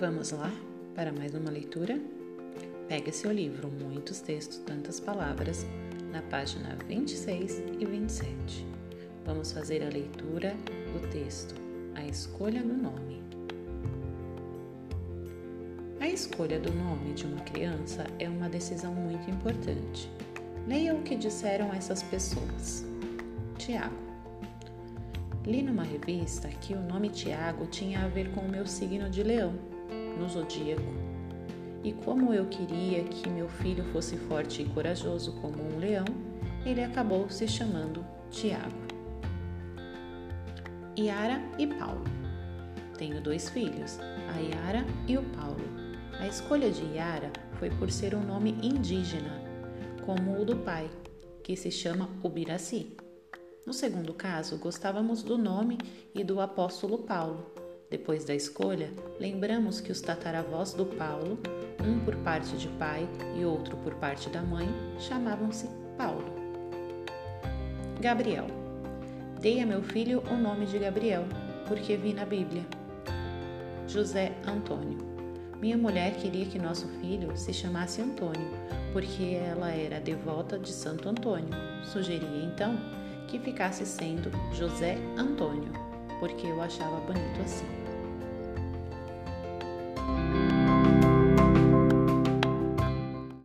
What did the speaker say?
Vamos lá para mais uma leitura? Pega seu livro Muitos Textos, Tantas Palavras, na página 26 e 27. Vamos fazer a leitura do texto A Escolha do Nome. A escolha do nome de uma criança é uma decisão muito importante. Leia o que disseram essas pessoas. Tiago. Li numa revista que o nome Tiago tinha a ver com o meu signo de leão, no zodíaco. E como eu queria que meu filho fosse forte e corajoso como um leão, ele acabou se chamando Tiago. Yara e Paulo. Tenho dois filhos, a Yara e o Paulo. A escolha de Yara foi por ser um nome indígena, como o do pai, que se chama Ubiraci. No segundo caso, gostávamos do nome e do apóstolo Paulo. Depois da escolha, lembramos que os tataravós do Paulo, um por parte de pai e outro por parte da mãe, chamavam-se Paulo. Gabriel. Dei a meu filho o nome de Gabriel, porque vi na Bíblia. José Antônio. Minha mulher queria que nosso filho se chamasse Antônio, porque ela era devota de Santo Antônio. Sugeria então que ficasse sendo José Antônio, porque eu achava bonito assim.